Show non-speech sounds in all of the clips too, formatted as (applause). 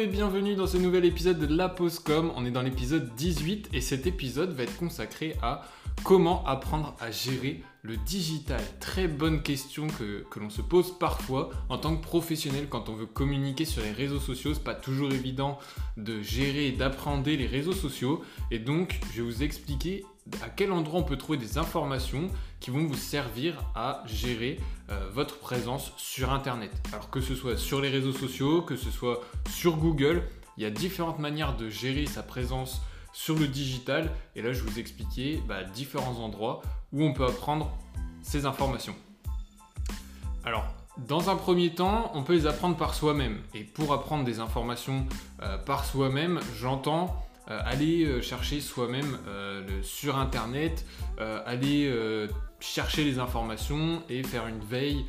Et bienvenue dans ce nouvel épisode de La Pause.com. On est dans l'épisode 18 et cet épisode va être consacré à comment apprendre à gérer le digital. Très bonne question que, que l'on se pose parfois en tant que professionnel quand on veut communiquer sur les réseaux sociaux. C'est pas toujours évident de gérer et d'apprendre les réseaux sociaux et donc je vais vous expliquer à quel endroit on peut trouver des informations qui vont vous servir à gérer euh, votre présence sur Internet. Alors que ce soit sur les réseaux sociaux, que ce soit sur Google, il y a différentes manières de gérer sa présence sur le digital. Et là, je vous expliquer bah, différents endroits où on peut apprendre ces informations. Alors, dans un premier temps, on peut les apprendre par soi-même. Et pour apprendre des informations euh, par soi-même, j'entends aller euh, chercher soi-même euh, sur Internet, aller chercher les informations et faire une veille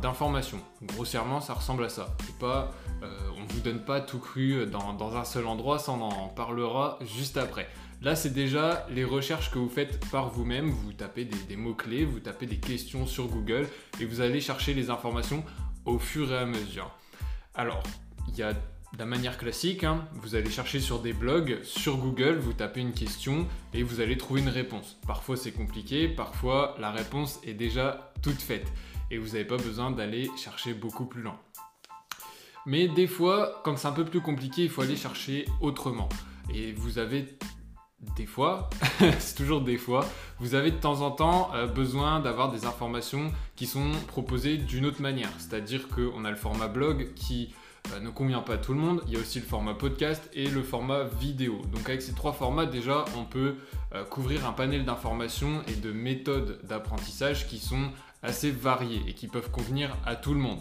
d'informations. Grossièrement, ça ressemble à ça. pas, on ne vous donne pas tout cru dans, un seul endroit, ça on en parlera juste après. Là, c'est déjà les recherches que vous faites par vous-même. Vous tapez des, mots-clés, vous tapez des questions sur Google et vous allez chercher les informations au fur et à mesure. Alors, il y a la manière classique, hein, vous allez chercher sur des blogs, sur Google, vous tapez une question et vous allez trouver une réponse. Parfois c'est compliqué, parfois la réponse est déjà toute faite et vous n'avez pas besoin d'aller chercher beaucoup plus loin. Mais des fois, quand c'est un peu plus compliqué, il faut aller chercher autrement. Et vous avez des fois, (laughs) c'est toujours des fois, vous avez de temps en temps euh, besoin d'avoir des informations qui sont proposées d'une autre manière. C'est-à-dire qu'on a le format blog qui ne convient pas à tout le monde. Il y a aussi le format podcast et le format vidéo. Donc avec ces trois formats, déjà, on peut euh, couvrir un panel d'informations et de méthodes d'apprentissage qui sont assez variées et qui peuvent convenir à tout le monde.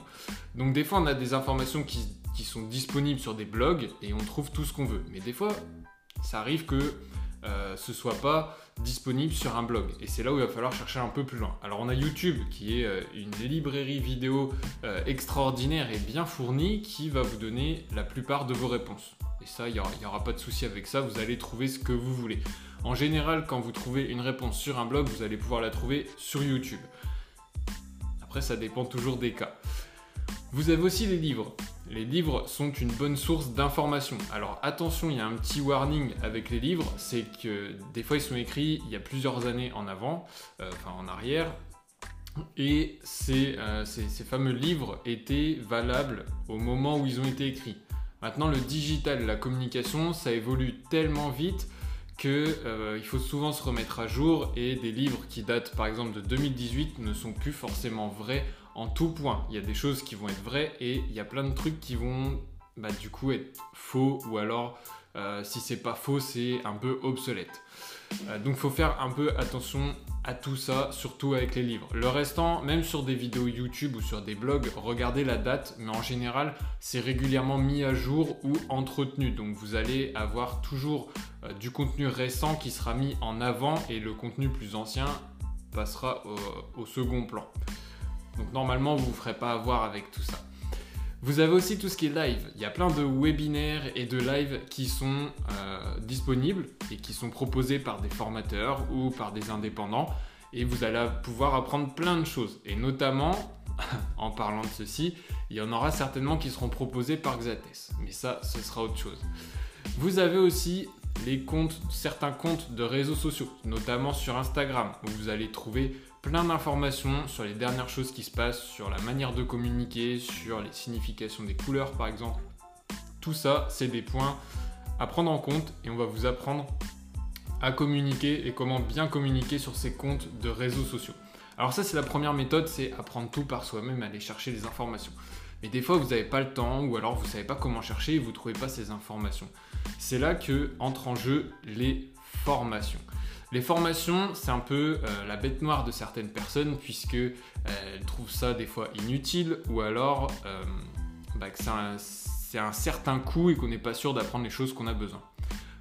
Donc des fois, on a des informations qui, qui sont disponibles sur des blogs et on trouve tout ce qu'on veut. Mais des fois, ça arrive que euh, ce soit pas disponible sur un blog. Et c'est là où il va falloir chercher un peu plus loin. Alors on a YouTube qui est euh, une librairie vidéo euh, extraordinaire et bien fournie qui va vous donner la plupart de vos réponses. Et ça, il n'y aura, pas de souci avec ça, vous allez trouver ce que vous voulez. En général, quand vous trouvez une réponse sur un blog, vous allez pouvoir la trouver sur YouTube. Après, ça dépend toujours des cas. Vous avez aussi les livres. Les livres sont une bonne source d'information. Alors attention, il y a un petit warning avec les livres, c'est que des fois ils sont écrits il y a plusieurs années en avant, euh, enfin en arrière, et euh, ces, fameux livres étaient valables au moment où ils ont été écrits. Maintenant, le digital, la communication, ça évolue tellement vite qu'il euh, faut souvent se remettre à jour et des livres qui datent par exemple de 2018 ne sont plus forcément vrais en tout point. Il y a des choses qui vont être vraies et il y a plein de trucs qui vont bah, du coup être faux ou alors euh, si c'est pas faux c'est un peu obsolète. Euh, donc faut faire un peu attention à tout ça, surtout avec les livres. Le restant, même sur des vidéos YouTube ou sur des blogs, regardez la date, mais en général, c'est régulièrement mis à jour ou entretenu. Donc vous allez avoir toujours euh, du contenu récent qui sera mis en avant et le contenu plus ancien passera au second plan. Normalement, vous ne vous ferez pas avoir avec tout ça. Vous avez aussi tout ce qui est live. Il y a plein de webinaires et de lives qui sont euh, disponibles et qui sont proposés par des formateurs ou par des indépendants. Et vous allez pouvoir apprendre plein de choses. Et notamment, (laughs) en parlant de ceci, il y en aura certainement qui seront proposés par Xates. Mais ça, ce sera autre chose. Vous avez aussi les comptes, certains comptes de réseaux sociaux, notamment sur Instagram, où vous allez trouver plein d'informations sur les dernières choses qui se passent, sur la manière de communiquer, sur les significations des couleurs par exemple. Tout ça, c'est des points à prendre en compte et on va vous apprendre à communiquer et comment bien communiquer sur ces comptes de réseaux sociaux. Alors ça, c'est la première méthode, c'est apprendre tout par soi-même, aller chercher les informations. Mais des fois, vous n'avez pas le temps ou alors vous ne savez pas comment chercher et vous ne trouvez pas ces informations. C'est là que entrent en jeu les formations. Les formations, c'est un peu euh, la bête noire de certaines personnes puisque euh, trouvent ça des fois inutile ou alors euh, bah, que c'est un, certain coût et qu'on n'est pas sûr d'apprendre les choses qu'on a besoin.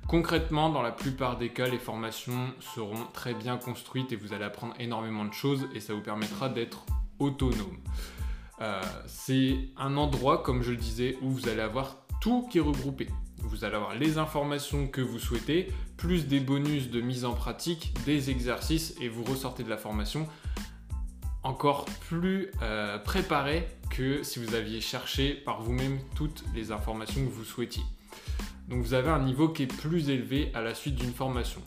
Concrètement, dans la plupart des cas, les formations seront très bien construites et vous allez apprendre énormément de choses et ça vous permettra d'être autonome. c'est un endroit, comme je le disais, où vous allez avoir tout qui est regroupé. Vous allez avoir les informations que vous souhaitez, plus des bonus de mise en pratique, des exercices, et vous ressortez de la formation encore plus euh, préparé que si vous aviez cherché par vous-même toutes les informations que vous souhaitiez. Donc vous avez un niveau qui est plus élevé à la suite d'une formation.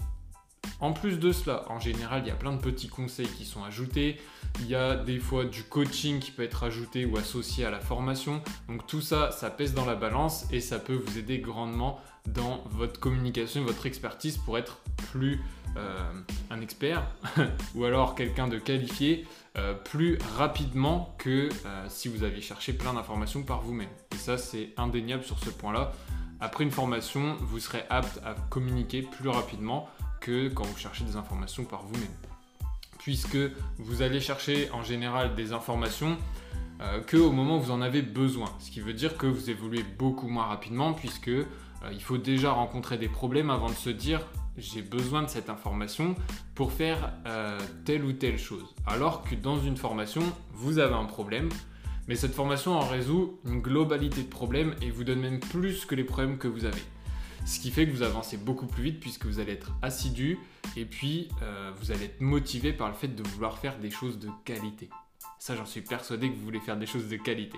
En plus de cela, en général, il y a plein de petits conseils qui sont ajoutés. Il y a des fois du coaching qui peut être ajouté ou associé à la formation. Donc tout ça, ça pèse dans la balance et ça peut vous aider grandement dans votre communication votre expertise pour être plus euh, un expert (laughs) ou alors quelqu'un de qualifié euh, plus rapidement que euh, si vous aviez cherché plein d'informations par vous-même. Et ça, c'est indéniable sur ce point-là. Après une formation, vous serez apte à communiquer plus rapidement que quand vous cherchez des informations par vous-même. Puisque vous allez chercher en général des informations euh, que au moment où vous en avez besoin. Ce qui veut dire que vous évoluez beaucoup moins rapidement puisque euh, il faut déjà rencontrer des problèmes avant de se dire j'ai besoin de cette information pour faire euh, telle ou telle chose. Alors que dans une formation, vous avez un problème, mais cette formation en résout une globalité de problèmes et vous donne même plus que les problèmes que vous avez. Ce qui fait que vous avancez beaucoup plus vite puisque vous allez être assidu et puis euh, vous allez être motivé par le fait de vouloir faire des choses de qualité. Ça, j'en suis persuadé que vous voulez faire des choses de qualité.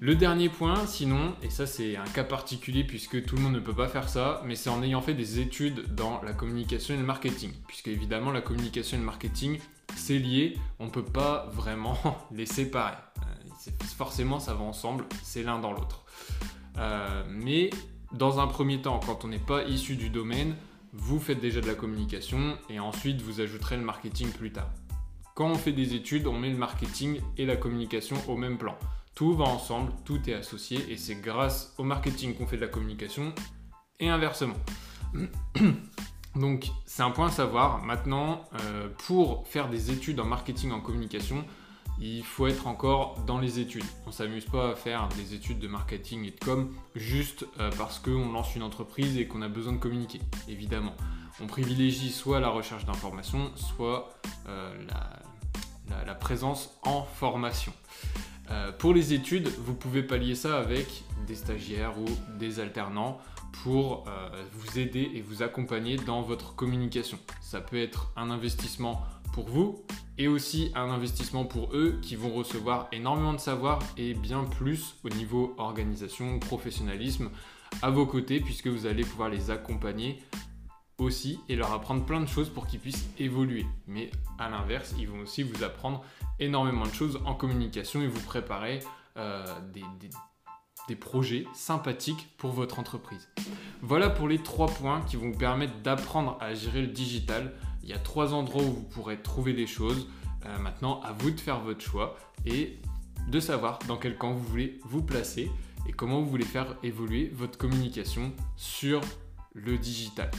Le dernier point, sinon, et ça c'est un cas particulier puisque tout le monde ne peut pas faire ça, mais c'est en ayant fait des études dans la communication et le marketing. Puisque évidemment la communication et le marketing, c'est lié, on ne peut pas vraiment (laughs) les séparer. Euh, forcément ça va ensemble, c'est l'un dans l'autre. Euh, mais dans un premier temps, quand on n'est pas issu du domaine, vous faites déjà de la communication et ensuite vous ajouterez le marketing plus tard. Quand on fait des études, on met le marketing et la communication au même plan. Tout va ensemble, tout est associé et c'est grâce au marketing qu'on fait de la communication et inversement. (clears throat) Donc c'est un point à savoir. Maintenant, euh, pour faire des études en marketing en communication, il faut être encore dans les études. On s'amuse pas à faire des études de marketing et de com juste euh, parce qu'on lance une entreprise et qu'on a besoin de communiquer, évidemment. On privilégie soit la recherche d'informations, soit euh, la, présence en formation. Euh, pour les études, vous pouvez pallier ça avec des stagiaires ou des alternants pour vous aider et vous accompagner dans votre communication. Ça peut être un investissement pour vous et aussi un investissement pour eux qui vont recevoir énormément de savoir et bien plus au niveau organisation, professionnalisme à vos côtés puisque vous allez pouvoir les accompagner aussi et leur apprendre plein de choses pour qu'ils puissent évoluer. Mais à l'inverse, ils vont aussi vous apprendre énormément de choses en communication et vous préparer euh, des, des projets sympathiques pour votre entreprise. Voilà pour les trois points qui vont vous permettre d'apprendre à gérer le digital il y a trois endroits où vous pourrez trouver des choses. Euh, maintenant, à vous de faire votre choix et de savoir dans quel camp vous voulez vous placer et comment vous voulez faire évoluer votre communication sur le digital.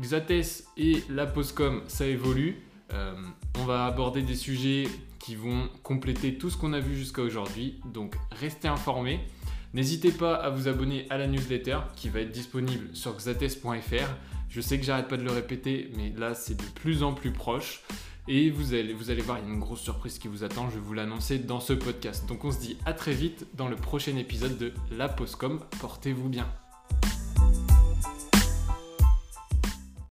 Xates et la Postcom, ça évolue. Euh, on va aborder des sujets qui vont compléter tout ce qu'on a vu jusqu'à aujourd'hui. Donc restez informés. N'hésitez pas à vous abonner à la newsletter qui va être disponible sur xates.fr. Je sais que j'arrête pas de le répéter, mais là c'est de plus en plus proche. Et vous allez, vous allez voir, il y a une grosse surprise qui vous attend, je vais vous l'annoncer dans ce podcast. Donc on se dit à très vite dans le prochain épisode de La Postcom. Portez-vous bien.